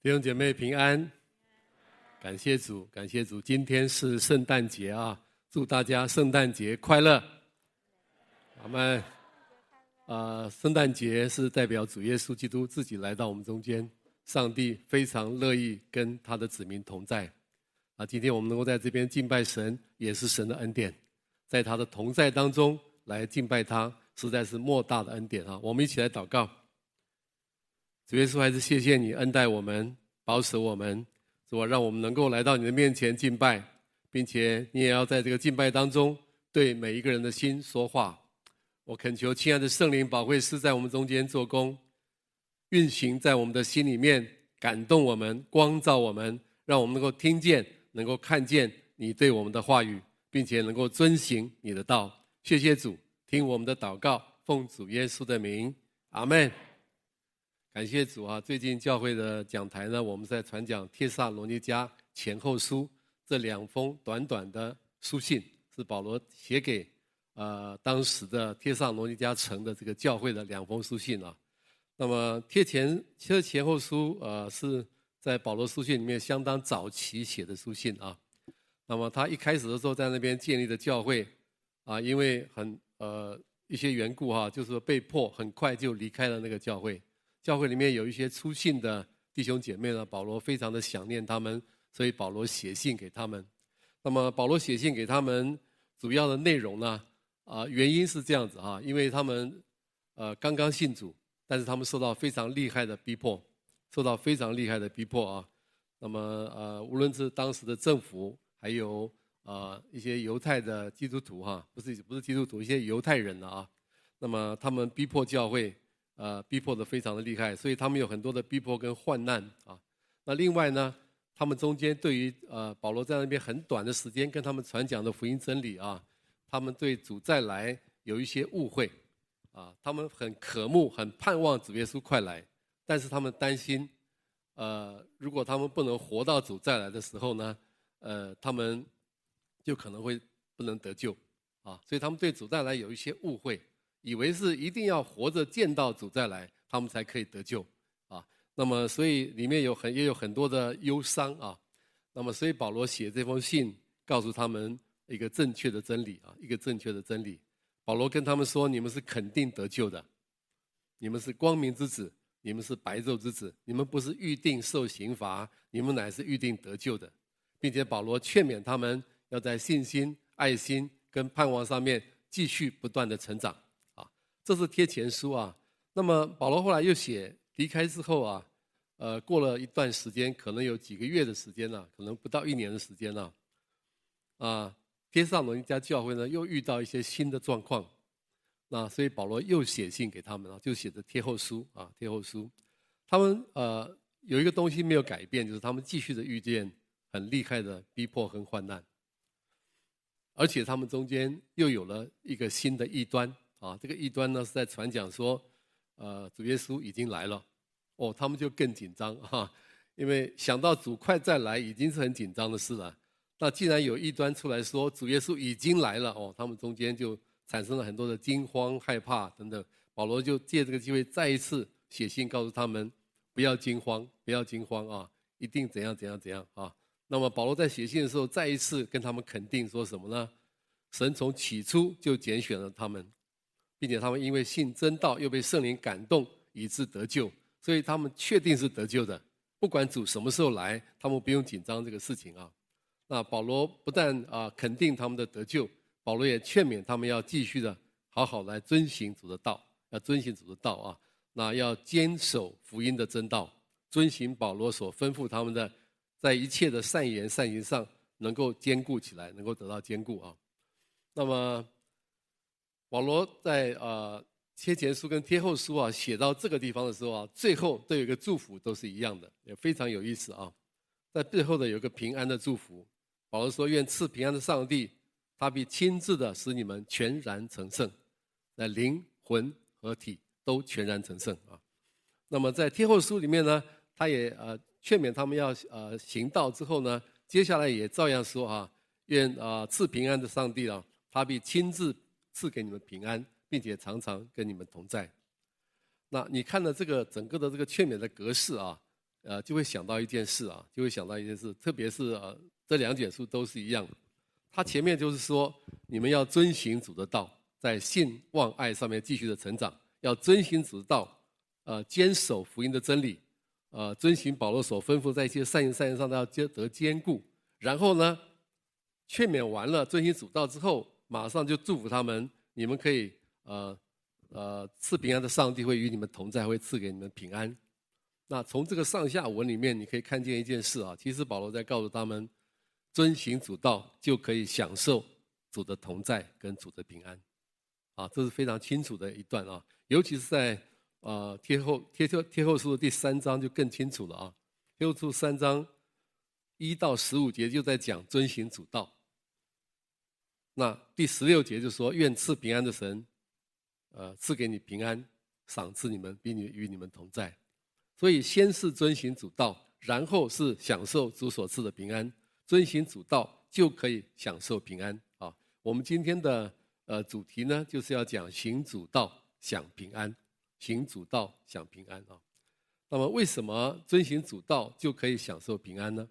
弟兄姐妹平安，感谢主，感谢主。今天是圣诞节啊，祝大家圣诞节快乐。我们啊，圣诞节是代表主耶稣基督自己来到我们中间，上帝非常乐意跟他的子民同在。啊，今天我们能够在这边敬拜神，也是神的恩典，在他的同在当中来敬拜他，实在是莫大的恩典啊！我们一起来祷告。主耶稣，还是谢谢你恩待我们，保守我们，主啊，让我们能够来到你的面前敬拜，并且你也要在这个敬拜当中对每一个人的心说话。我恳求亲爱的圣灵保惠师在我们中间做工，运行在我们的心里面，感动我们，光照我们，让我们能够听见，能够看见你对我们的话语，并且能够遵行你的道。谢谢主，听我们的祷告，奉主耶稣的名，阿门。感谢主啊！最近教会的讲台呢，我们在传讲《帖撒罗尼迦前后书》这两封短短的书信，是保罗写给呃当时的帖撒罗尼迦城的这个教会的两封书信啊。那么《帖前其实前后书》呃是在保罗书信里面相当早期写的书信啊。那么他一开始的时候在那边建立的教会啊，因为很呃一些缘故哈、就是被迫很快就离开了那个教会。教会里面有一些出信的弟兄姐妹呢，保罗非常的想念他们，所以保罗写信给他们。那么保罗写信给他们主要的内容呢，啊，原因是这样子啊，因为他们呃刚刚信主，但是他们受到非常厉害的逼迫，受到非常厉害的逼迫啊。那么呃，无论是当时的政府，还有呃一些犹太的基督徒哈，不是不是基督徒，一些犹太人啊，那么他们逼迫教会。呃，逼迫的非常的厉害，所以他们有很多的逼迫跟患难啊。那另外呢，他们中间对于呃保罗在那边很短的时间跟他们传讲的福音真理啊，他们对主再来有一些误会啊。他们很渴慕、很盼望主耶稣快来，但是他们担心，呃，如果他们不能活到主再来的时候呢，呃，他们就可能会不能得救啊。所以他们对主再来有一些误会。以为是一定要活着见到主再来，他们才可以得救啊。那么，所以里面有很也有很多的忧伤啊。那么，所以保罗写这封信，告诉他们一个正确的真理啊，一个正确的真理。保罗跟他们说：“你们是肯定得救的，你们是光明之子，你们是白昼之子，你们不是预定受刑罚，你们乃是预定得救的，并且保罗劝勉他们要在信心、爱心跟盼望上面继续不断的成长。”这是贴前书啊，那么保罗后来又写离开之后啊，呃，过了一段时间，可能有几个月的时间了，可能不到一年的时间了，啊，帖撒罗尼迦教会呢又遇到一些新的状况，那所以保罗又写信给他们啊，就写的贴后书啊，贴后书，他们呃有一个东西没有改变，就是他们继续的遇见很厉害的逼迫和患难，而且他们中间又有了一个新的异端。啊，这个异端呢是在传讲说，呃，主耶稣已经来了，哦，他们就更紧张哈，因为想到主快再来，已经是很紧张的事了。那既然有异端出来说主耶稣已经来了，哦，他们中间就产生了很多的惊慌、害怕等等。保罗就借这个机会再一次写信告诉他们，不要惊慌，不要惊慌啊，一定怎样怎样怎样啊。那么保罗在写信的时候，再一次跟他们肯定说什么呢？神从起初就拣选了他们。并且他们因为信真道，又被圣灵感动，以致得救，所以他们确定是得救的。不管主什么时候来，他们不用紧张这个事情啊。那保罗不但啊肯定他们的得救，保罗也劝勉他们要继续的好好来遵行主的道，要遵行主的道啊。那要坚守福音的真道，遵行保罗所吩咐他们的，在一切的善言善行上能够坚固起来，能够得到坚固啊。那么。保罗在呃贴前书跟贴后书啊写到这个地方的时候啊，最后都有一个祝福，都是一样的，也非常有意思啊。在最后的有个平安的祝福，保罗说：“愿赐平安的上帝，他必亲自的使你们全然成圣，那灵魂和体都全然成圣啊。”那么在贴后书里面呢，他也呃劝勉他们要呃行道之后呢，接下来也照样说啊：“愿啊赐平安的上帝啊，他必亲自。”赐给你们平安，并且常常跟你们同在。那你看了这个整个的这个劝勉的格式啊，呃，就会想到一件事啊，就会想到一件事，特别是呃，这两卷书都是一样。他前面就是说，你们要遵循主的道，在信望爱上面继续的成长，要遵循主的道，呃，坚守福音的真理，呃，遵循保罗所吩咐在一些善行善行上都要得得坚固。然后呢，劝勉完了，遵循主道之后，马上就祝福他们，你们可以呃呃赐平安的上帝会与你们同在，会赐给你们平安。那从这个上下文里面，你可以看见一件事啊，其实保罗在告诉他们，遵行主道就可以享受主的同在跟主的平安，啊，这是非常清楚的一段啊，尤其是在呃帖后帖后帖后书的第三章就更清楚了啊，帖后书三章一到十五节就在讲遵行主道，那第十六节就说愿赐平安的神，呃，赐给你平安，赏赐你们，并与与你们同在。所以，先是遵行主道，然后是享受主所赐的平安。遵行主道就可以享受平安啊！我们今天的呃主题呢，就是要讲行主道享平安，行主道享平安啊。那么，为什么遵行主道就可以享受平安呢？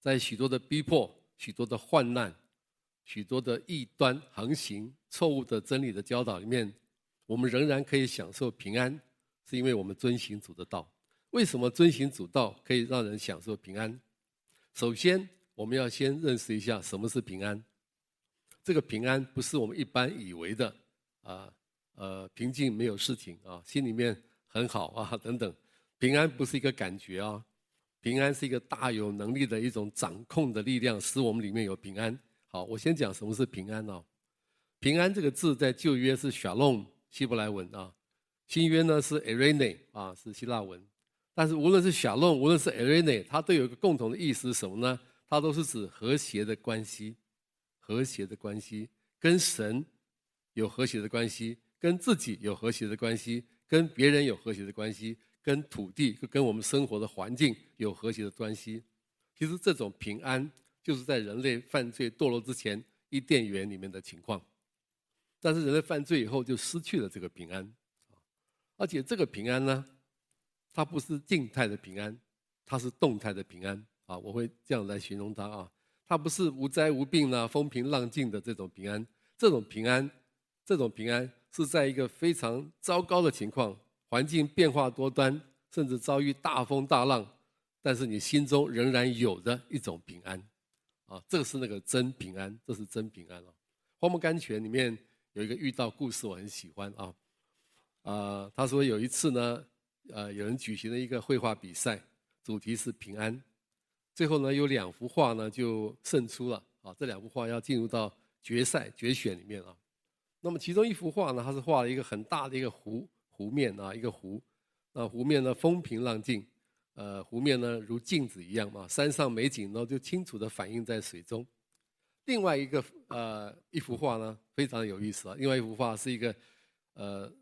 在许多的逼迫、许多的患难、许多的异端横行、错误的真理的教导里面，我们仍然可以享受平安。是因为我们遵行主的道。为什么遵行主道可以让人享受平安？首先，我们要先认识一下什么是平安。这个平安不是我们一般以为的啊，呃，平静没有事情啊，心里面很好啊等等。平安不是一个感觉啊，平安是一个大有能力的一种掌控的力量，使我们里面有平安。好，我先讲什么是平安哦。平安这个字在旧约是 shalom 希伯来文啊。新约呢是 eirene 啊，是希腊文，但是无论是 shalom，无论是 eirene，它都有一个共同的意思是什么呢？它都是指和谐的关系，和谐的关系，跟神有和谐的关系，跟自己有和谐的关系，跟别人有和谐的关系，跟土地、跟我们生活的环境有和谐的关系。其实这种平安就是在人类犯罪堕落之前伊甸园里面的情况，但是人类犯罪以后就失去了这个平安。而且这个平安呢，它不是静态的平安，它是动态的平安啊！我会这样来形容它啊，它不是无灾无病啊、风平浪静的这种平安，这种平安，这种平安是在一个非常糟糕的情况，环境变化多端，甚至遭遇大风大浪，但是你心中仍然有着一种平安啊！这个是那个真平安，这是真平安啊！《荒漠甘泉》里面有一个遇到故事，我很喜欢啊。啊，他说有一次呢，呃，有人举行了一个绘画比赛，主题是平安。最后呢，有两幅画呢就胜出了啊，这两幅画要进入到决赛决选里面啊。那么其中一幅画呢，它是画了一个很大的一个湖湖面啊，一个湖，那湖面呢风平浪静，呃，湖面呢如镜子一样嘛，山上美景呢就清楚地反映在水中。另外一个呃一幅画呢非常有意思啊，另外一幅画是一个呃。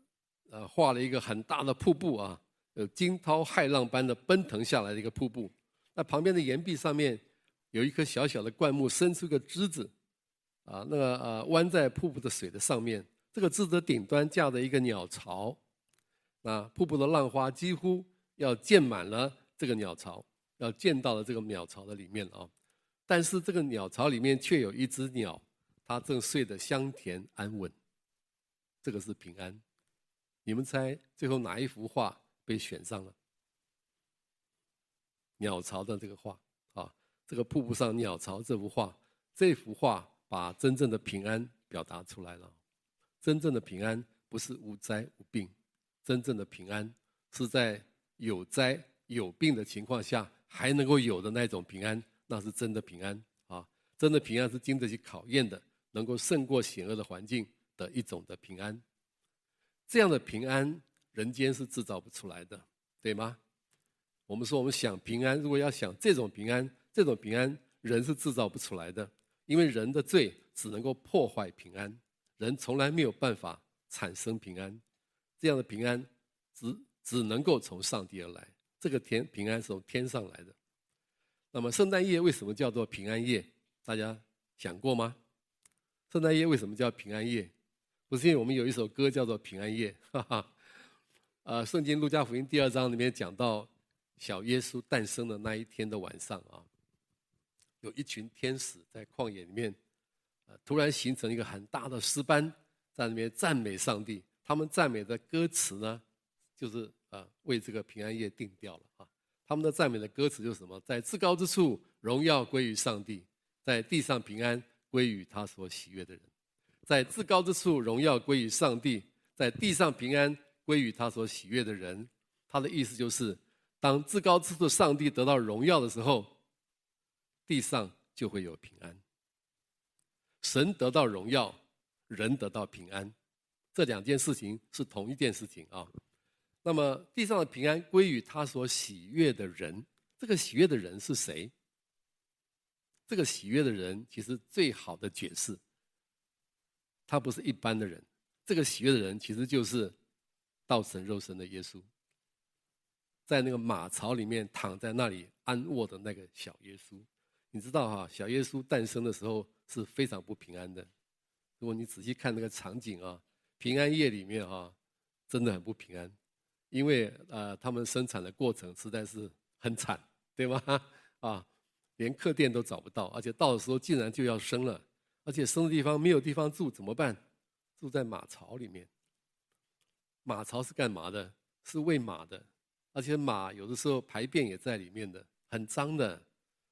呃，画了一个很大的瀑布啊，有惊涛骇浪般的奔腾下来的一个瀑布。那旁边的岩壁上面有一棵小小的灌木，伸出个枝子，啊，那个呃弯在瀑布的水的上面。这个枝子的顶端架着一个鸟巢，那瀑布的浪花几乎要溅满了这个鸟巢，要建到了这个鸟巢的里面啊。但是这个鸟巢里面却有一只鸟，它正睡得香甜安稳。这个是平安。你们猜最后哪一幅画被选上了？鸟巢的这个画啊，这个瀑布上鸟巢这幅画，这幅画把真正的平安表达出来了。真正的平安不是无灾无病，真正的平安是在有灾有病的情况下还能够有的那种平安，那是真的平安啊！真的平安是经得起考验的，能够胜过险恶的环境的一种的平安。这样的平安，人间是制造不出来的，对吗？我们说，我们想平安，如果要想这种平安，这种平安，人是制造不出来的，因为人的罪只能够破坏平安，人从来没有办法产生平安。这样的平安，只只能够从上帝而来，这个天平安是从天上来的。那么，圣诞夜为什么叫做平安夜？大家想过吗？圣诞夜为什么叫平安夜？不是因为我们有一首歌叫做《平安夜》，哈哈。呃，圣经路加福音第二章里面讲到，小耶稣诞生的那一天的晚上啊，有一群天使在旷野里面，呃，突然形成一个很大的诗班，在里面赞美上帝。他们赞美的歌词呢，就是啊，为这个平安夜定调了啊。他们的赞美的歌词就是什么？在至高之处，荣耀归于上帝；在地上平安归于他所喜悦的人。在至高之处，荣耀归于上帝；在地上平安归于他所喜悦的人。他的意思就是，当至高之处上帝得到荣耀的时候，地上就会有平安。神得到荣耀，人得到平安，这两件事情是同一件事情啊。那么地上的平安归于他所喜悦的人，这个喜悦的人是谁？这个喜悦的人其实最好的解释，他不是一般的人，这个喜悦的人其实就是道成肉身的耶稣。在那个马槽里面躺在那里安卧的那个小耶稣，你知道哈，小耶稣诞生的时候是非常不平安的。如果你仔细看那个场景啊，平安夜里面哈，真的很不平安，因为呃，他们生产的过程实在是很惨，对吗？啊，连客店都找不到，而且到的时候竟然就要生了，而且生的地方没有地方住，怎么办？住在马槽里面。马槽是干嘛的？是喂马的。而且马有的时候排便也在里面的，很脏的。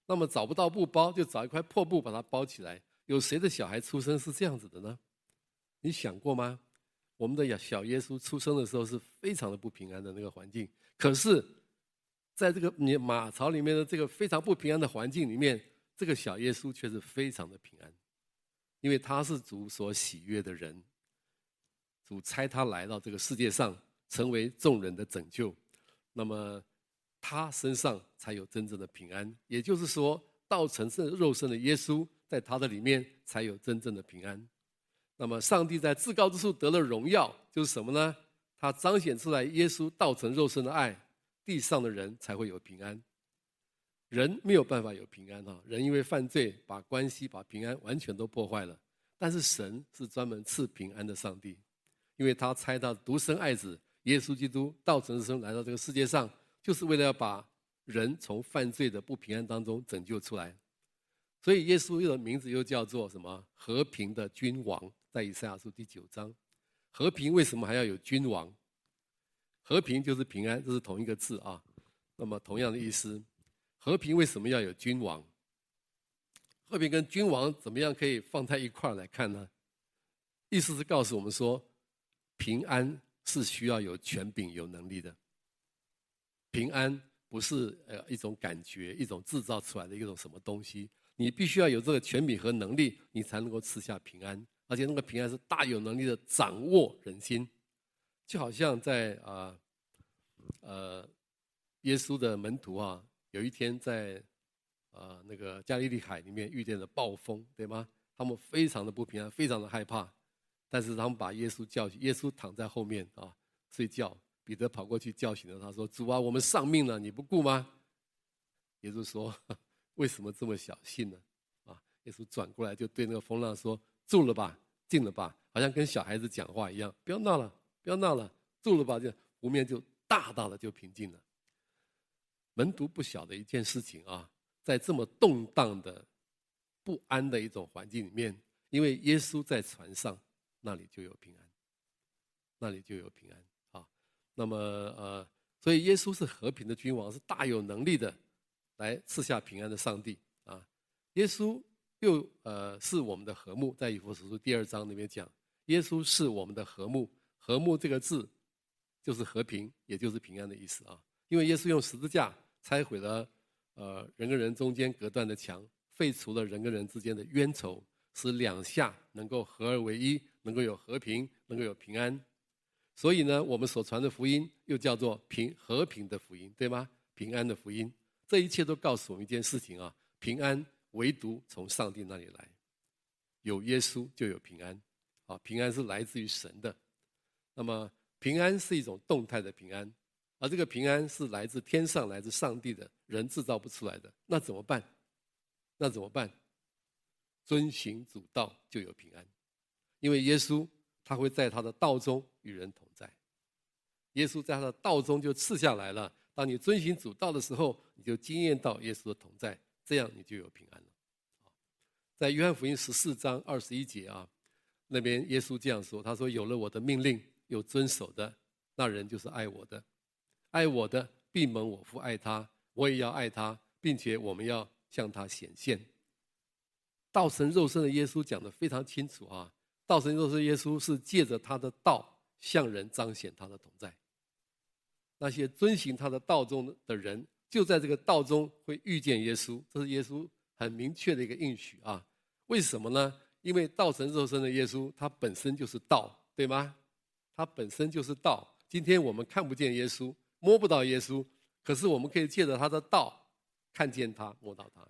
那么找不到布包，就找一块破布把它包起来。有谁的小孩出生是这样子的呢？你想过吗？我们的小耶稣出生的时候是非常的不平安的那个环境。可是，在这个你马槽里面的这个非常不平安的环境里面，这个小耶稣却是非常的平安，因为他是主所喜悦的人。主差他来到这个世界上，成为众人的拯救。那么，他身上才有真正的平安。也就是说，道成圣肉身的耶稣，在他的里面才有真正的平安。那么，上帝在至高之处得了荣耀，就是什么呢？他彰显出来耶稣道成肉身的爱，地上的人才会有平安。人没有办法有平安哈，人因为犯罪，把关系、把平安完全都破坏了。但是神是专门赐平安的上帝，因为他猜到独生爱子。耶稣基督道成肉身来到这个世界上，就是为了要把人从犯罪的不平安当中拯救出来。所以耶稣的名字又叫做什么？和平的君王，在以赛亚书第九章。和平为什么还要有君王？和平就是平安，这是同一个字啊。那么同样的意思，和平为什么要有君王？和平跟君王怎么样可以放在一块来看呢？意思是告诉我们说，平安。是需要有权柄、有能力的。平安不是呃一种感觉、一种制造出来的一种什么东西，你必须要有这个权柄和能力，你才能够赐下平安。而且那个平安是大有能力的掌握人心，就好像在啊呃，耶稣的门徒啊，有一天在啊、那个加利利海里面遇见了暴风，对吗？他们非常的不平安，非常的害怕。但是他们把耶稣叫醒，耶稣躺在后面啊睡觉。彼得跑过去叫醒了他，说：“主啊，我们丧命了，你不顾吗？”耶稣说：“为什么这么小心呢？”啊，耶稣转过来就对那个风浪说：“住了吧，静了吧，好像跟小孩子讲话一样，不要闹了，不要闹了，住了吧。”就湖面就大大的就平静了。门徒不晓得一件事情啊，在这么动荡的、不安的一种环境里面，因为耶稣在船上。那里就有平安，那里就有平安啊。那么呃，所以耶稣是和平的君王，是大有能力的，来赐下平安的上帝啊。耶稣又呃是我们的和睦，在以弗所书第二章里面讲，耶稣是我们的和睦。和睦这个字就是和平，也就是平安的意思啊。因为耶稣用十字架拆毁了呃人跟人中间隔断的墙，废除了人跟人之间的冤仇，使两下能够合而为一。能够有和平，能够有平安，所以呢，我们所传的福音又叫做平和平的福音，对吗？平安的福音，这一切都告诉我们一件事情啊：平安唯独从上帝那里来，有耶稣就有平安，啊，平安是来自于神的。那么，平安是一种动态的平安，而这个平安是来自天上、来自上帝的，人制造不出来的。那怎么办？那怎么办？遵循主道就有平安。因为耶稣他会在他的道中与人同在，耶稣在他的道中就赐下来了。当你遵循主道的时候，你就经验到耶稣的同在，这样你就有平安了。在约翰福音十四章二十一节啊，那边耶稣这样说：“他说，有了我的命令又遵守的，那人就是爱我的。爱我的，必蒙我父爱他，我也要爱他，并且我们要向他显现。”道成肉身的耶稣讲的非常清楚啊！道成肉身耶稣是借着他的道向人彰显他的同在。那些遵循他的道中的人，就在这个道中会遇见耶稣，这是耶稣很明确的一个应许啊！为什么呢？因为道成肉身的耶稣，他本身就是道，对吗？他本身就是道。今天我们看不见耶稣，摸不到耶稣，可是我们可以借着他的道看见他，摸到他。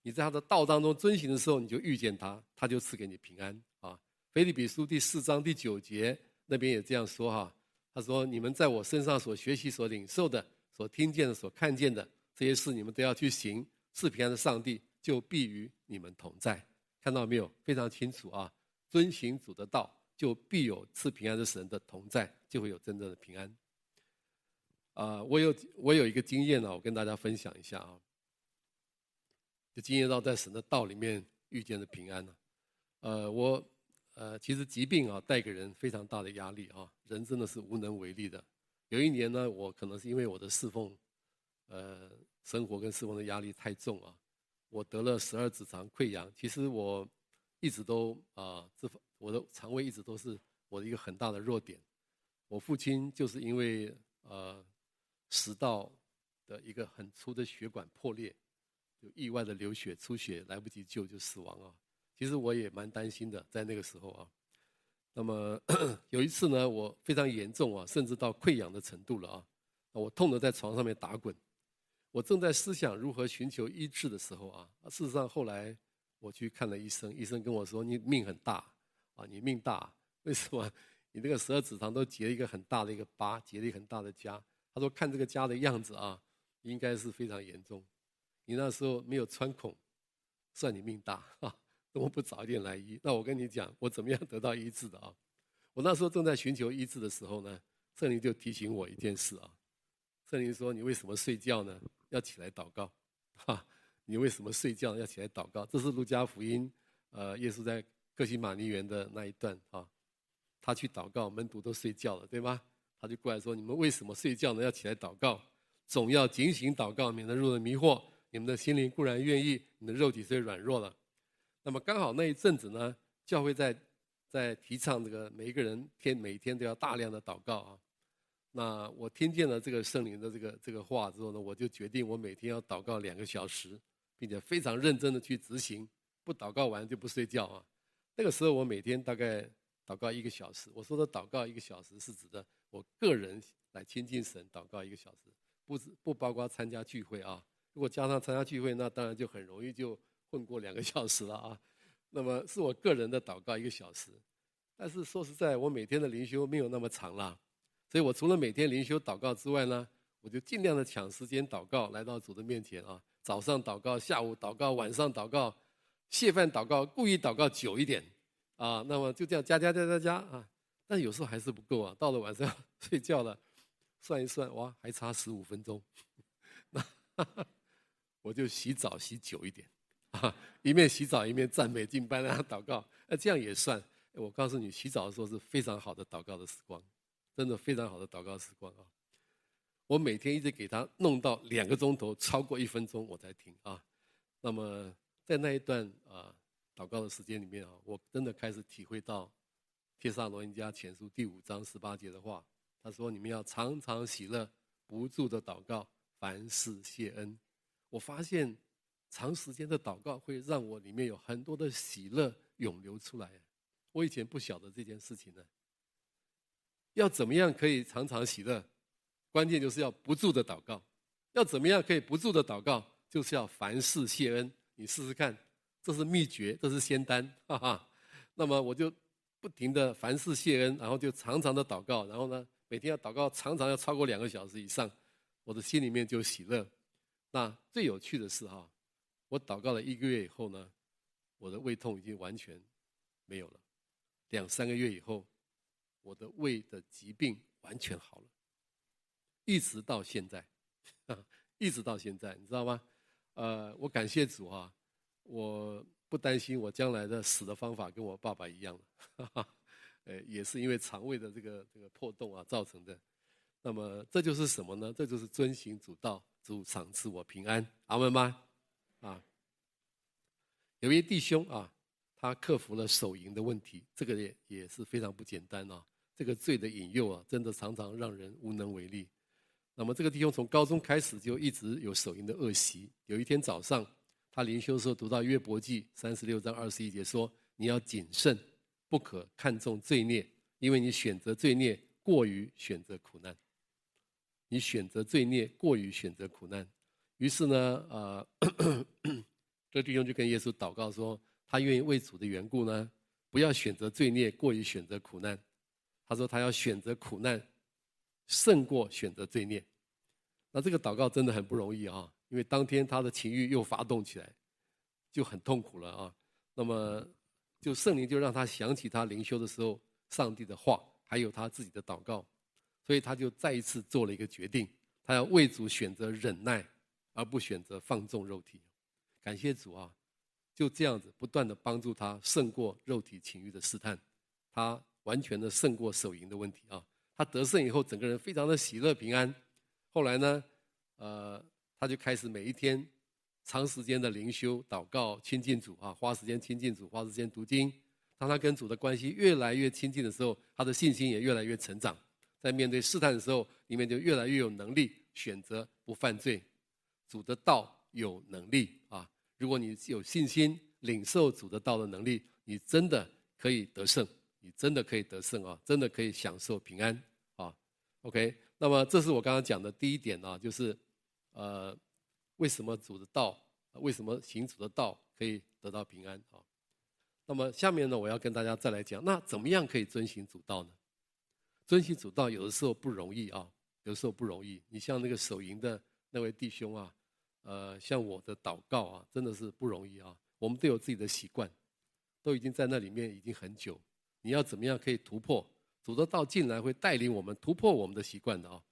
你在他的道当中遵行的时候，你就遇见他，他就赐给你平安啊。腓立比书第四章第九节那边也这样说哈，说：“你们在我身上所学习、所领受的、所听见的、所看见的这些事，你们都要去行。赐平安的上帝就必与你们同在。”看到没有？非常清楚啊！遵行主的道，就必有赐平安的神的同在，就会有真正的平安。啊，我有我有一个经验呢，我跟大家分享一下啊。就经验到在神的道里面遇见的平安呢，呃，我其实疾病啊带给人非常大的压力啊，人真的是无能为力的。有一年呢，我可能是因为我的侍奉，呃，生活跟侍奉的压力太重啊，我得了十二指肠溃疡。其实我一直都啊，这我的肠胃一直都是我的一个很大的弱点。我父亲就是因为呃食道的一个很粗的血管破裂。就意外的流血出血，来不及救就死亡啊！其实我也蛮担心的，在那个时候啊。那么 有一次呢，我非常严重啊，甚至到溃疡的程度了啊。我痛得在床上面打滚。我正在思想如何寻求医治的时候啊，事实上后来我去看了医生，医生跟我说：“你命很大啊，你命大。为什么？你那个十二指肠都结了一个很大的一个疤，结了一个很大的痂。”他说：“看这个痂的样子啊，应该是非常严重。”你那时候没有穿孔，算你命大哈！怎么不早一点来医？那我跟你讲，我怎么样得到医治的啊？我那时候正在寻求医治的时候呢，圣灵就提醒我一件事啊。圣灵说：“你为什么睡觉呢？要起来祷告，哈！你为什么睡觉要起来祷告？”这是路加福音，呃，耶稣在客西马尼园的那一段啊。他去祷告，门徒都睡觉了，对吗？他就过来说：“你们为什么睡觉呢？要起来祷告，总要警醒祷告，免得入了迷惑。”你们的心灵固然愿意，你的肉体虽软弱了。那么刚好那一阵子呢，教会在在提倡这个每一个人天每天都要大量的祷告啊。那我听见了这个圣灵的这个这个话之后呢，我就决定我每天要祷告两个小时，并且非常认真的去执行，不祷告完就不睡觉啊。那个时候我每天大概祷告一个小时。我说的祷告一个小时是指的我个人来亲近神祷告一个小时，不不包括参加聚会啊。如果加上参加聚会，那当然就很容易就混过两个小时了啊。那么是我个人的祷告一个小时，但是说实在，我每天的灵修没有那么长了，所以我除了每天灵修祷告之外呢，我就尽量的抢时间祷告，来到主的面前啊。早上祷告，下午祷告，晚上祷告，谢饭祷告，故意祷告久一点啊。那么就这样加加加加加啊，但有时候还是不够啊。到了晚上 睡觉了，算一算，哇，还差十五分钟，那哈哈。我就洗澡洗久一点，啊，一面洗澡一面赞美敬拜，然后祷告，那这样也算。我告诉你，洗澡的时候是非常好的祷告的时光，真的非常好的祷告时光啊！我每天一直给他弄到两个钟头，超过一分钟我才停啊。那么在那一段啊祷告的时间里面啊，我真的开始体会到《帖撒罗尼迦前书》第五章十八节的话，他说：“你们要常常喜乐，不住的祷告，凡事谢恩。”我发现，长时间的祷告会让我里面有很多的喜乐涌流出来。我以前不晓得这件事情呢。要怎么样可以常常喜乐？关键就是要不住的祷告。要怎么样可以不住的祷告？就是要凡事谢恩。你试试看，这是秘诀，这是仙丹，哈哈。那么我就不停的凡事谢恩，然后就常常的祷告，然后呢，每天要祷告，常常要超过两个小时以上，我的心里面就喜乐。那最有趣的是哈，我祷告了一个月以后呢，我的胃痛已经完全没有了。两三个月以后，我的胃的疾病完全好了。一直到现在，一直到现在，你知道吗？呃，我感谢主啊，我不担心我将来的死的方法跟我爸爸一样，呃，也是因为肠胃的这个这个破洞啊造成的。那么这就是什么呢？这就是遵行主道，主赏赐我平安，阿门吗？啊，有一位弟兄啊，他克服了手淫的问题，这个也也是非常不简单啊。这个罪的引诱啊，真的常常让人无能为力。那么这个弟兄从高中开始就一直有手淫的恶习。有一天早上，他灵修的时候读到约伯记三十六章二十一节说：“你要谨慎，不可看重罪孽，因为你选择罪孽过于选择苦难。你选择罪孽过于选择苦难。”于是呢，呃，这弟兄就跟耶稣祷告说：“他愿意为主的缘故呢，不要选择罪孽过于选择苦难。”他说：“他要选择苦难。”胜过选择罪孽，那这个祷告真的很不容易啊！因为当天他的情欲又发动起来，就很痛苦了啊。那么，就圣灵就让他想起他灵修的时候上帝的话，还有他自己的祷告，所以他就再一次做了一个决定，他要为主选择忍耐，而不选择放纵肉体。感谢主啊！就这样子不断的帮助他胜过肉体情欲的试探，他完全的胜过手淫的问题啊。他得胜以后，整个人非常的喜乐平安。后来呢，呃，他就开始每一天长时间的灵修、祷告、亲近主啊，花时间亲近主，花时间读经。当他跟主的关系越来越亲近的时候，他的信心也越来越成长。在面对试探的时候，里面就越来越有能力选择不犯罪。主的道有能力啊！如果你有信心领受主的道的能力，你真的可以得胜，你真的可以得胜啊！真的可以享受平安啊。OK，那么这是我刚刚讲的第一点啊，就是，呃，为什么主的道，为什么行主的道可以得到平安啊？那么下面呢，我要跟大家再来讲，那怎么样可以遵行主道呢？遵行主道有的时候不容易啊，有的时候不容易。你像那个手淫的那位弟兄啊，呃，像我的祷告啊，真的是不容易啊。我们都有自己的习惯，都已经在那里面已经很久，你要怎么样可以突破？主的道进来会带领我们突破我们的习惯的啊，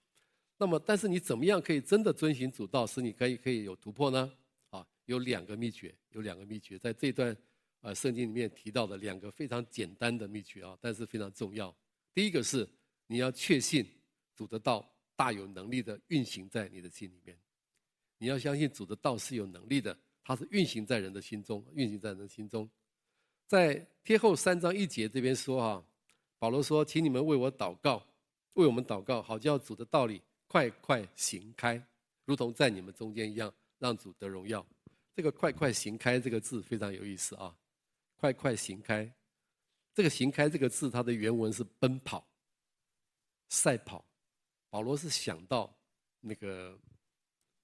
那么但是你怎么样可以真的遵循主道，使你可以可以有突破呢？啊，有两个秘诀，有两个秘诀，在这段啊圣经里面提到的两个非常简单的秘诀啊，但是非常重要。第一个是你要确信主的道大有能力的运行在你的心里面，你要相信主的道是有能力的，它是运行在人的心中，运行在人的心中。在贴后三章一节这边说啊。保罗说：“请你们为我祷告，为我们祷告，好叫主的道理快快行开，如同在你们中间一样，让主得荣耀。”这个“快快行开”这个字非常有意思啊！“快快行开”，这个“行开”这个字，它的原文是奔跑、赛跑。保罗是想到那个，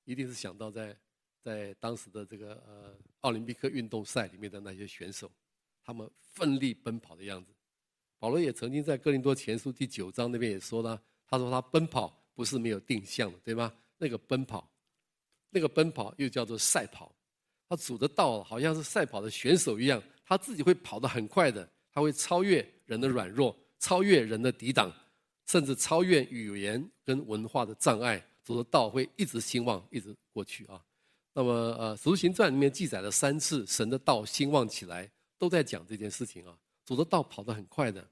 一定是想到在在当时的这个呃奥林匹克运动赛里面的那些选手，他们奋力奔跑的样子。保罗也曾经在哥林多前书第九章那边也说了，他说他奔跑不是没有定向的，对吗？那个奔跑，那个奔跑又叫做赛跑。他主的道好像是赛跑的选手一样，他自己会跑得很快的，他会超越人的软弱，超越人的抵挡，甚至超越语言跟文化的障碍。主的道会一直兴旺，一直过去啊。那么呃，《使徒行传》里面记载了三次神的道兴旺起来，都在讲这件事情啊。主的道跑得很快的。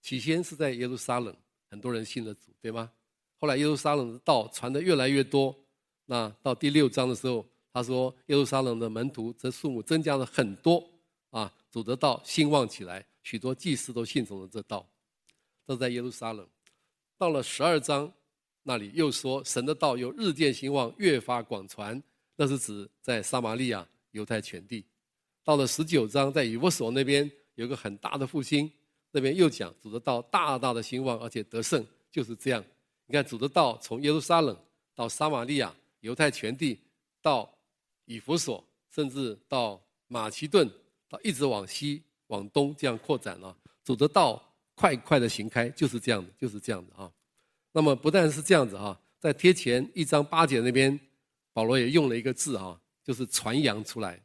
起先是在耶路撒冷，很多人信了主，对吗？后来耶路撒冷的道传得越来越多。那到第六章的时候，他说耶路撒冷的门徒这数目增加了很多啊，主的道兴旺起来，许多祭司都信从了这道。都在耶路撒冷。到了十二章那里又说神的道又日渐兴旺，越发广传，那是指在撒玛利亚、犹太全地。到了十九章，在以弗所那边有个很大的复兴。那边又讲主的道大大的兴旺，而且得胜，就是这样。你看主的道从耶路撒冷到撒玛利亚、犹太全地，到以弗所，甚至到马其顿，到一直往西、往东这样扩展了。主的道快快的行开，就是这样的，就是这样的啊。那么不但是这样子啊，在贴前一章八节那边，保罗也用了一个字啊，就是传扬出来。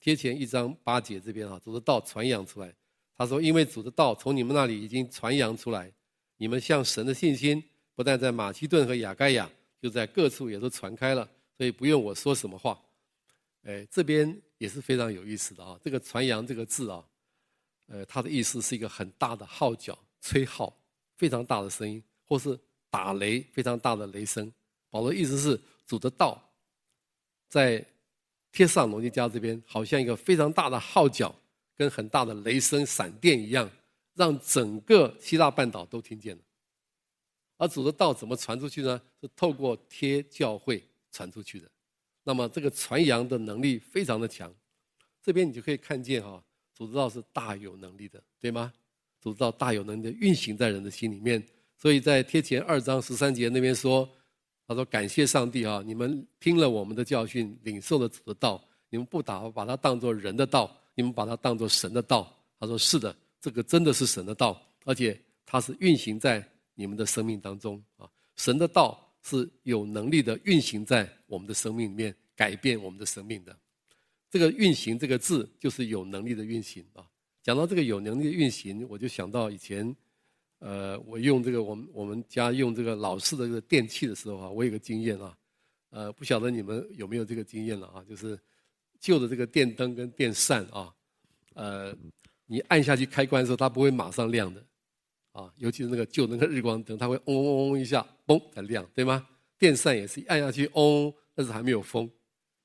贴前一章八节这边啊，主的道传扬出来。他说：“因为主的道从你们那里已经传扬出来，你们向神的信心不但在马其顿和亚该亚，就在各处也都传开了，所以不用我说什么话。”哎，这边也是非常有意思的啊。这个“传扬”这个字啊，呃，他的意思是一个很大的号角、吹号，非常大的声音，或是打雷，非常大的雷声。保罗意思是，主的道在贴上罗尼迦这边，好像一个非常大的号角。跟很大的雷声、闪电一样，让整个希腊半岛都听见了。而主的道怎么传出去呢？是透过贴教会传出去的。那么这个传扬的能力非常的强。这边你就可以看见哈，主的道是大有能力的，对吗？主的道大有能力的运行在人的心里面。所以在帖前二章十三节那边说，他说：“感谢上帝啊，你们听了我们的教训，领受了主的道，你们不打把它当作人的道。”你们把它当作神的道，他说是的，这个真的是神的道，而且它是运行在你们的生命当中啊。神的道是有能力的运行在我们的生命里面，改变我们的生命的。这个“运行”这个字就是有能力的运行啊。讲到这个有能力的运行，我就想到以前，呃，我用这个我们我们家用这个老式的这个电器的时候啊，我有个经验啊，呃，不晓得你们有没有这个经验了啊，就是。旧的这个电灯跟电扇啊，呃，你按下去开关的时候，它不会马上亮的，啊，尤其是那个旧的那个日光灯，它会嗡嗡嗡一下，嘣才亮，对吗？电扇也是按下去嗡，但是还没有风，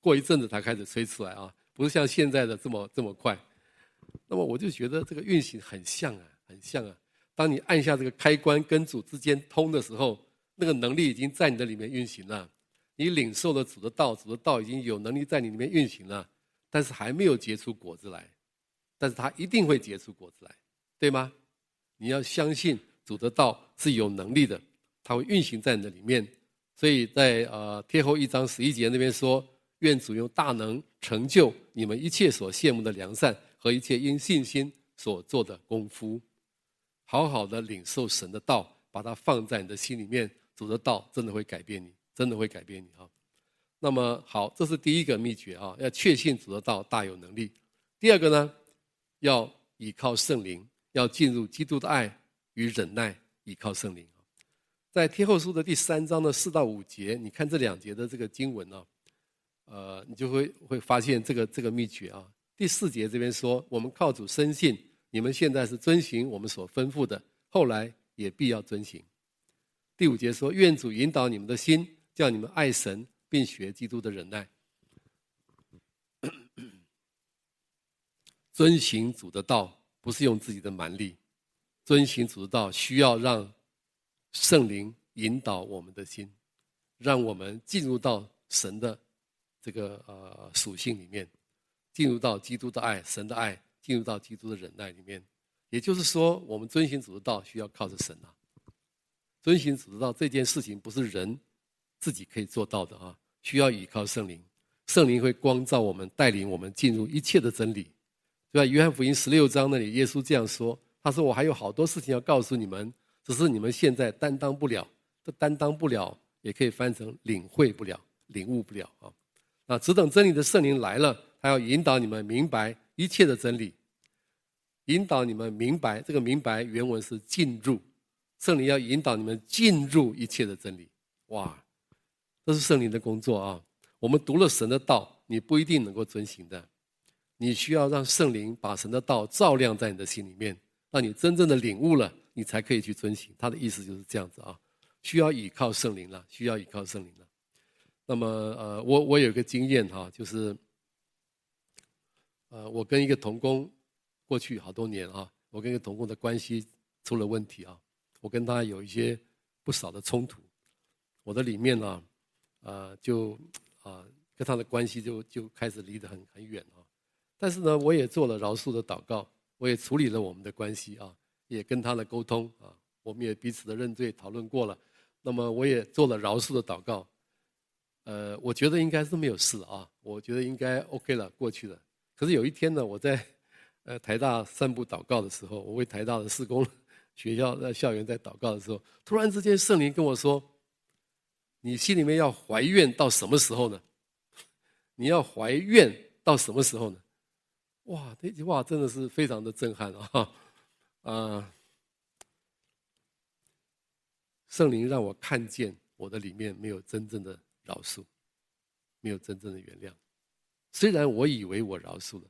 过一阵子才开始吹出来啊，不是像现在的这么这么快。那么我就觉得这个运行很像啊，很像啊。当你按下这个开关跟主之间通的时候，那个能力已经在你的里面运行了。你领受了主的道，主的道已经有能力在你里面运行了，但是还没有结出果子来，但是它一定会结出果子来，对吗？你要相信主的道是有能力的，它会运行在你的里面。所以在呃帖后一章十一节那边说，愿主用大能成就你们一切所羡慕的良善和一切因信心所做的功夫，好好的领受神的道，把它放在你的心里面，主的道真的会改变你。真的会改变你啊！那么好，这是第一个秘诀啊，要确信主的道大有能力。第二个呢，要倚靠圣灵，要进入基督的爱与忍耐，倚靠圣灵。在天后书的第三章的四到五节，你看这两节的这个经文啊，呃，你就会会发现这个这个秘诀啊。第四节这边说，我们靠主深信，你们现在是遵行我们所吩咐的，后来也必要遵行。第五节说，愿主引导你们的心。叫你们爱神，并学基督的忍耐，遵行主的道，不是用自己的蛮力，遵行主的道需要让圣灵引导我们的心，让我们进入到神的这个呃属性里面，进入到基督的爱、神的爱，进入到基督的忍耐里面。也就是说，我们遵循主的道需要靠着神啊，遵循主的道这件事情不是人。自己可以做到的啊，需要依靠圣灵，圣灵会光照我们，带领我们进入一切的真理，对吧？约翰福音十六章那里，耶稣这样说：“他说我还有好多事情要告诉你们，只是你们现在担当不了。这担当不了，也可以翻成领会不了、领悟不了啊。啊只等真理的圣灵来了，他要引导你们明白一切的真理，引导你们明白。这个明白原文是进入，圣灵要引导你们进入一切的真理。哇！这是圣灵的工作啊！我们读了神的道，你不一定能够遵行的。你需要让圣灵把神的道照亮在你的心里面，让你真正的领悟了，你才可以去遵行。他的意思就是这样子啊，需要依靠圣灵了，需要依靠圣灵了。那么，呃，我我有个经验哈，就是，呃，我跟一个同工过去好多年啊，我跟一个同工的关系出了问题啊，我跟他有一些不少的冲突，我的里面呢。啊，就啊，跟他的关系就就开始离得很很远啊。但是呢，我也做了饶恕的祷告，我也处理了我们的关系啊，也跟他的沟通啊，我们也彼此的认罪讨论过了。那么我也做了饶恕的祷告，呃，我觉得应该是没有事啊，我觉得应该 OK 了，过去了。可是有一天呢，我在呃台大散步祷告的时候，我为台大的事工学校在校园在祷告的时候，突然之间圣灵跟我说。你心里面要怀怨到什么时候呢？你要怀怨到什么时候呢？哇，这句话真的是非常的震撼啊！啊，圣灵让我看见我的里面没有真正的饶恕，没有真正的原谅。虽然我以为我饶恕了，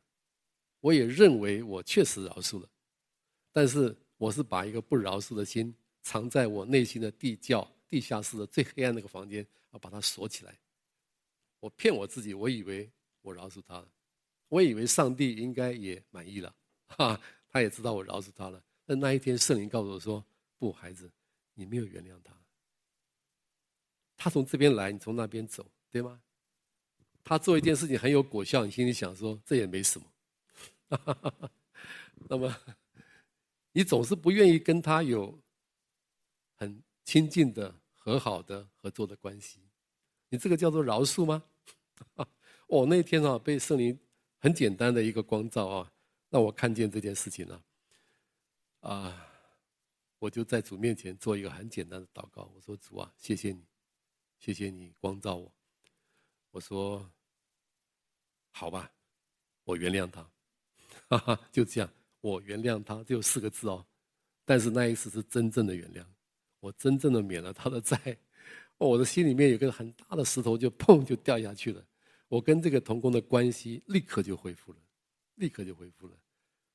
我也认为我确实饶恕了，但是我是把一个不饶恕的心藏在我内心的地窖、地下室的最黑暗那个房间，要把它锁起来。我骗我自己，我以为我饶恕他了，我以为上帝应该也满意了，哈，他也知道我饶恕他了。但那一天，圣灵告诉我说：“不，孩子，你没有原谅他。他从这边来，你从那边走，对吗？”他做一件事情很有果效，你心里想说，这也没什么。那么，你总是不愿意跟他有很亲近的、和好的合作的关系，你这个叫做饶恕吗？哦，那天啊，被圣灵很简单的一个光照啊，让我看见这件事情了。啊，我就在主面前做一个很简单的祷告，我说：“主啊，谢谢你，谢谢你光照我。”我说：“好吧，我原谅他。”哈哈，就这样，我原谅他，只有四个字哦。但是那一次是真正的原谅，我真正的免了他的债。我的心里面有个很大的石头，就砰就掉下去了。我跟这个同工的关系立刻就恢复了，立刻就恢复了。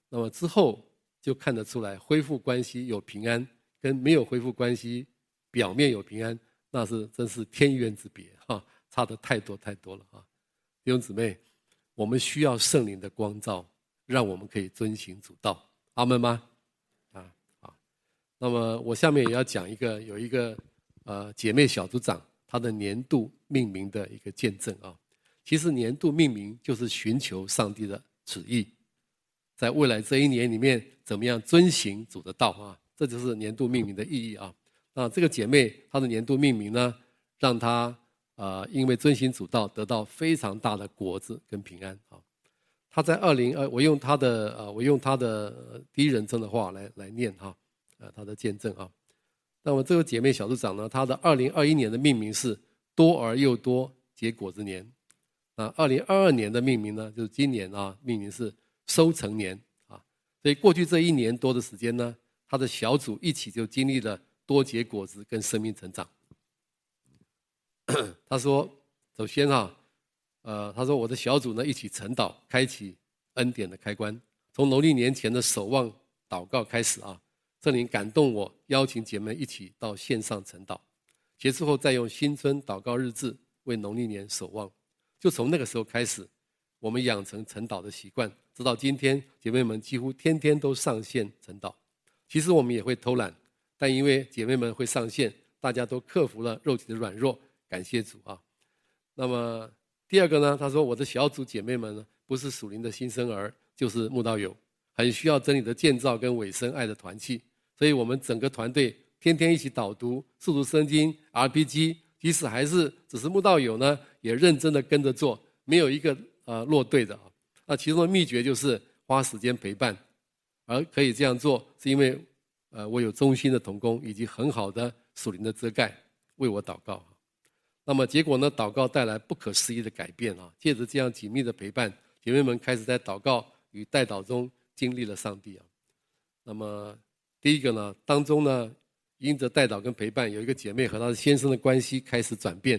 那么之后就看得出来，恢复关系有平安，跟没有恢复关系，表面有平安，那是真是天渊之别哈。差的太多太多了啊！弟兄姊妹，我们需要圣灵的光照，让我们可以遵行主道。阿门吗？啊啊！那么我下面也要讲一个，有一个呃姐妹小组长她的年度命名的一个见证啊。其实年度命名就是寻求上帝的旨意，在未来这一年里面怎么样遵行主的道啊？这就是年度命名的意义啊。啊这个姐妹她的年度命名呢，让她。啊，因为遵行主道，得到非常大的果子跟平安啊！她在二零二，我用她的呃，我用她的第一人称的话来来念哈，呃，她的见证啊。那么这个姐妹小组长呢，她的二零二一年的命名是多而又多结果子年，那二零二二年的命名呢，就是今年啊，命名是收成年啊。所以过去这一年多的时间呢，他的小组一起就经历了多结果子跟生命成长。他说：“首先啊，呃，他说我的小组呢一起晨祷，开启恩典的开关。从农历年前的守望祷告开始啊，这里感动我，邀请姐妹一起到线上晨祷。结束后再用新春祷告日志为农历年守望。就从那个时候开始，我们养成晨祷的习惯，直到今天，姐妹们几乎天天都上线晨祷。其实我们也会偷懒，但因为姐妹们会上线，大家都克服了肉体的软弱。”感谢主啊！那么第二个呢？他说：“我的小组姐妹们呢，不是属灵的新生儿，就是慕道友，很需要真理的建造跟委身爱的团契。所以我们整个团队天天一起导读、速读圣经、RPG，即使还是只是慕道友呢，也认真的跟着做，没有一个呃落队的啊。那其中的秘诀就是花时间陪伴，而可以这样做，是因为呃我有忠心的同工以及很好的属灵的遮盖，为我祷告。”那么结果呢？祷告带来不可思议的改变啊！借着这样紧密的陪伴，姐妹们开始在祷告与代祷中经历了上帝啊。那么第一个呢，当中呢，因着代祷跟陪伴，有一个姐妹和她的先生的关系开始转变。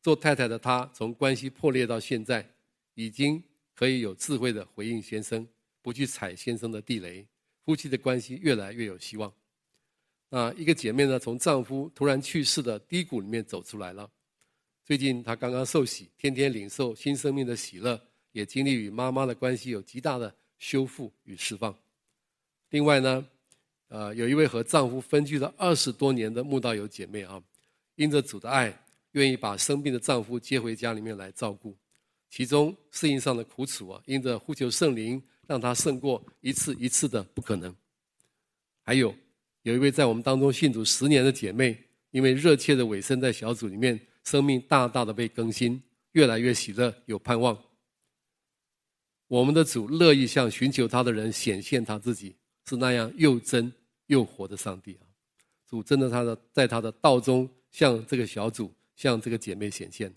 做太太的她，从关系破裂到现在，已经可以有智慧的回应先生，不去踩先生的地雷，夫妻的关系越来越有希望。啊，一个姐妹呢，从丈夫突然去世的低谷里面走出来了。最近她刚刚受洗，天天领受新生命的喜乐，也经历与妈妈的关系有极大的修复与释放。另外呢，呃，有一位和丈夫分居了二十多年的慕道友姐妹啊，因着主的爱，愿意把生病的丈夫接回家里面来照顾。其中适应上的苦楚啊，因着呼求圣灵，让他胜过一次一次的不可能。还有。有一位在我们当中信主十年的姐妹，因为热切的委身在小组里面，生命大大的被更新，越来越喜乐，有盼望。我们的主乐意向寻求他的人显现他自己，是那样又真又活的上帝啊！主真的他的在他的道中向这个小组，向这个姐妹显现。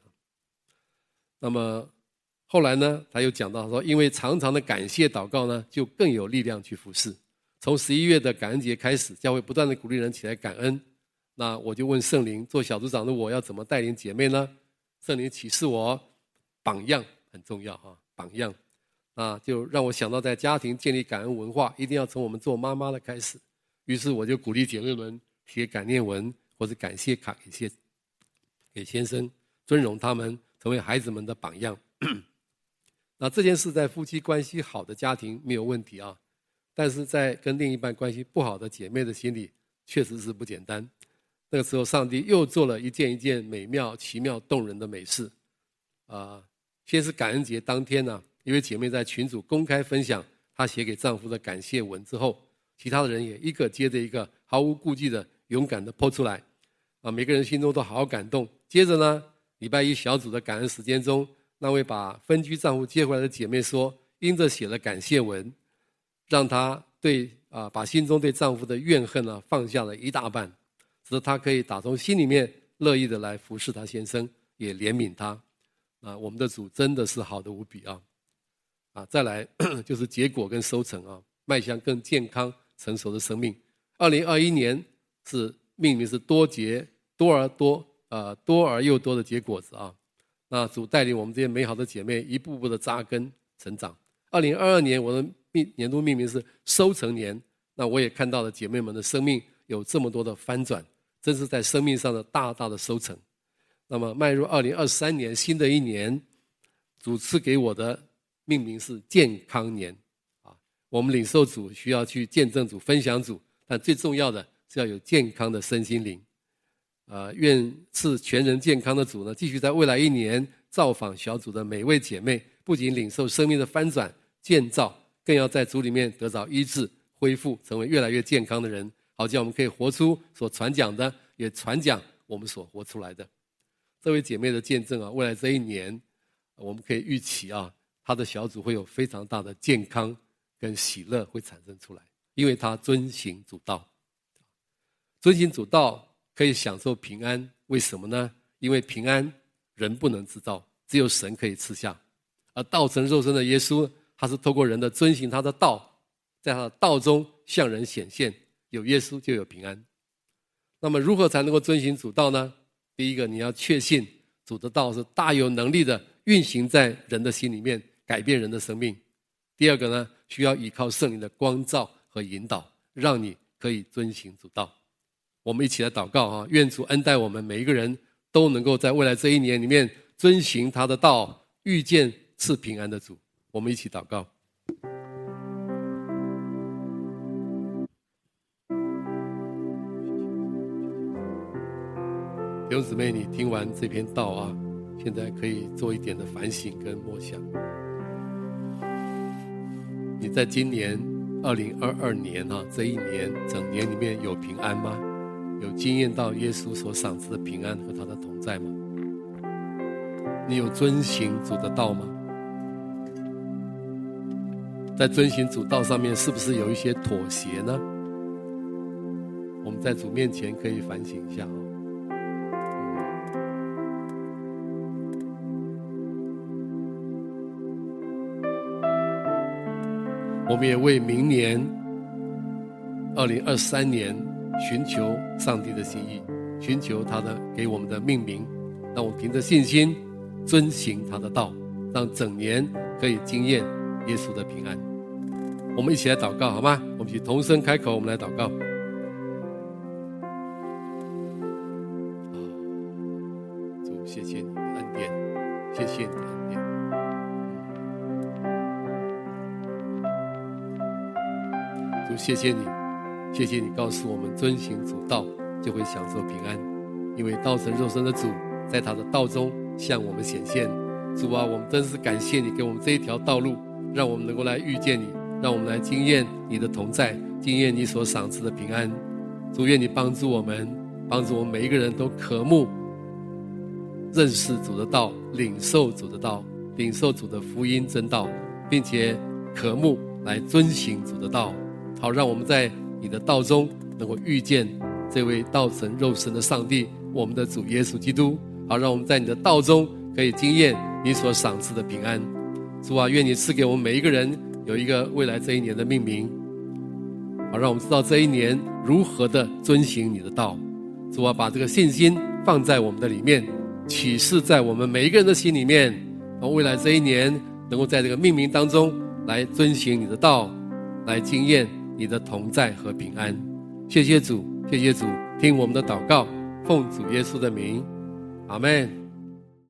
那么后来呢，他又讲到说，因为常常的感谢祷告呢，就更有力量去服侍。从十一月的感恩节开始，教会不断的鼓励人起来感恩。那我就问圣灵，做小组长的我要怎么带领姐妹呢？圣灵启示我，榜样很重要哈，榜样。啊，就让我想到在家庭建立感恩文化，一定要从我们做妈妈的开始。于是我就鼓励姐妹们写感念文或者感谢卡给先给先生，尊荣他们，成为孩子们的榜样。那这件事在夫妻关系好的家庭没有问题啊，但是在跟另一半关系不好的姐妹的心里，确实是不简单。那个时候，上帝又做了一件一件美妙、奇妙、动人的美事。啊，先是感恩节当天呢、一位姐妹在群组公开分享她写给丈夫的感谢文之后，其他的人也一个接着一个毫无顾忌的勇敢的泼出来，啊，每个人心中都好感动。接着呢，礼拜一小组的感恩时间中，那位把分居丈夫接回来的姐妹说，因着写了感谢文，让她对啊把心中对丈夫的怨恨呢放下了一大半，使得她可以打从心里面乐意的来服侍她先生，也怜悯他。啊，我们的主真的是好的无比啊！啊，再来 就是结果跟收成啊，迈向更健康成熟的生命。二零二一年是命名是多结多而多，呃，多而又多的结果子啊。那主带领我们这些美好的姐妹一步步的扎根成长。二零二二年我的命年度命名是收成年，那我也看到了姐妹们的生命有这么多的翻转，真是在生命上的大大的收成。那么迈入二零二三年新的一年，主赐给我的。命名是健康年，啊，我们领受主需要去见证主、分享主，但最重要的是要有健康的身心灵，啊，愿赐全人健康的主呢，继续在未来一年造访小组的每位姐妹，不仅领受生命的翻转、建造，更要在主里面得到医治、恢复，成为越来越健康的人，好叫我们可以活出所传讲的，也传讲我们所活出来的。这位姐妹的见证啊，未来这一年，我们可以预期啊。他的小组会有非常大的健康跟喜乐会产生出来，因为他遵行主道。遵行主道可以享受平安，为什么呢？因为平安人不能制造，只有神可以赐下。而道成肉身的耶稣，他是透过人的遵行他的道，在他的道中向人显现。有耶稣就有平安。那么如何才能够遵行主道呢？第一个，你要确信主的道是大有能力的运行在人的心里面。改变人的生命。第二个呢，需要依靠圣灵的光照和引导，让你可以遵行主道。我们一起来祷告啊！愿主恩待我们每一个人都能够在未来这一年里面遵行他的道，遇见赐平安的主。我们一起祷告。弟兄姊妹，你听完这篇道啊，现在可以做一点的反省跟默想。你在今年二零二二年啊，这一年整年里面有平安吗？有经验到耶稣所赏赐的平安和他的同在吗？你有遵行主的道吗？在遵行主道上面，是不是有一些妥协呢？我们在主面前可以反省一下啊。我们也为明年二零二三年寻求上帝的心意，寻求他的给我们的命名，让我们凭着信心遵行他的道，让整年可以经验耶稣的平安。我们一起来祷告好吗？我们一起同声开口，我们来祷告。主，谢谢你的恩典，谢谢你的恩典，主。谢谢你，谢谢你告诉我们遵行主道就会享受平安，因为道成肉身的主在他的道中向我们显现。主啊，我们真是感谢你给我们这一条道路，让我们能够来遇见你，让我们来经验你的同在，经验你所赏赐的平安。主，愿你帮助我们，帮助我们每一个人都渴慕认识主的道，领受主的道，领受主的福音真道，并且渴慕来遵行主的道。好，让我们在你的道中能够遇见这位道成肉身的上帝，我们的主耶稣基督。好，让我们在你的道中可以经验你所赏赐的平安。主啊，愿你赐给我们每一个人有一个未来这一年的命名。好，让我们知道这一年如何的遵行你的道。主啊，把这个信心放在我们的里面，启示在我们每一个人的心里面。让未来这一年能够在这个命名当中来遵行你的道，来经验你的同在和平安，谢谢主，谢谢主。听我们的祷告，奉主耶稣的名，阿门。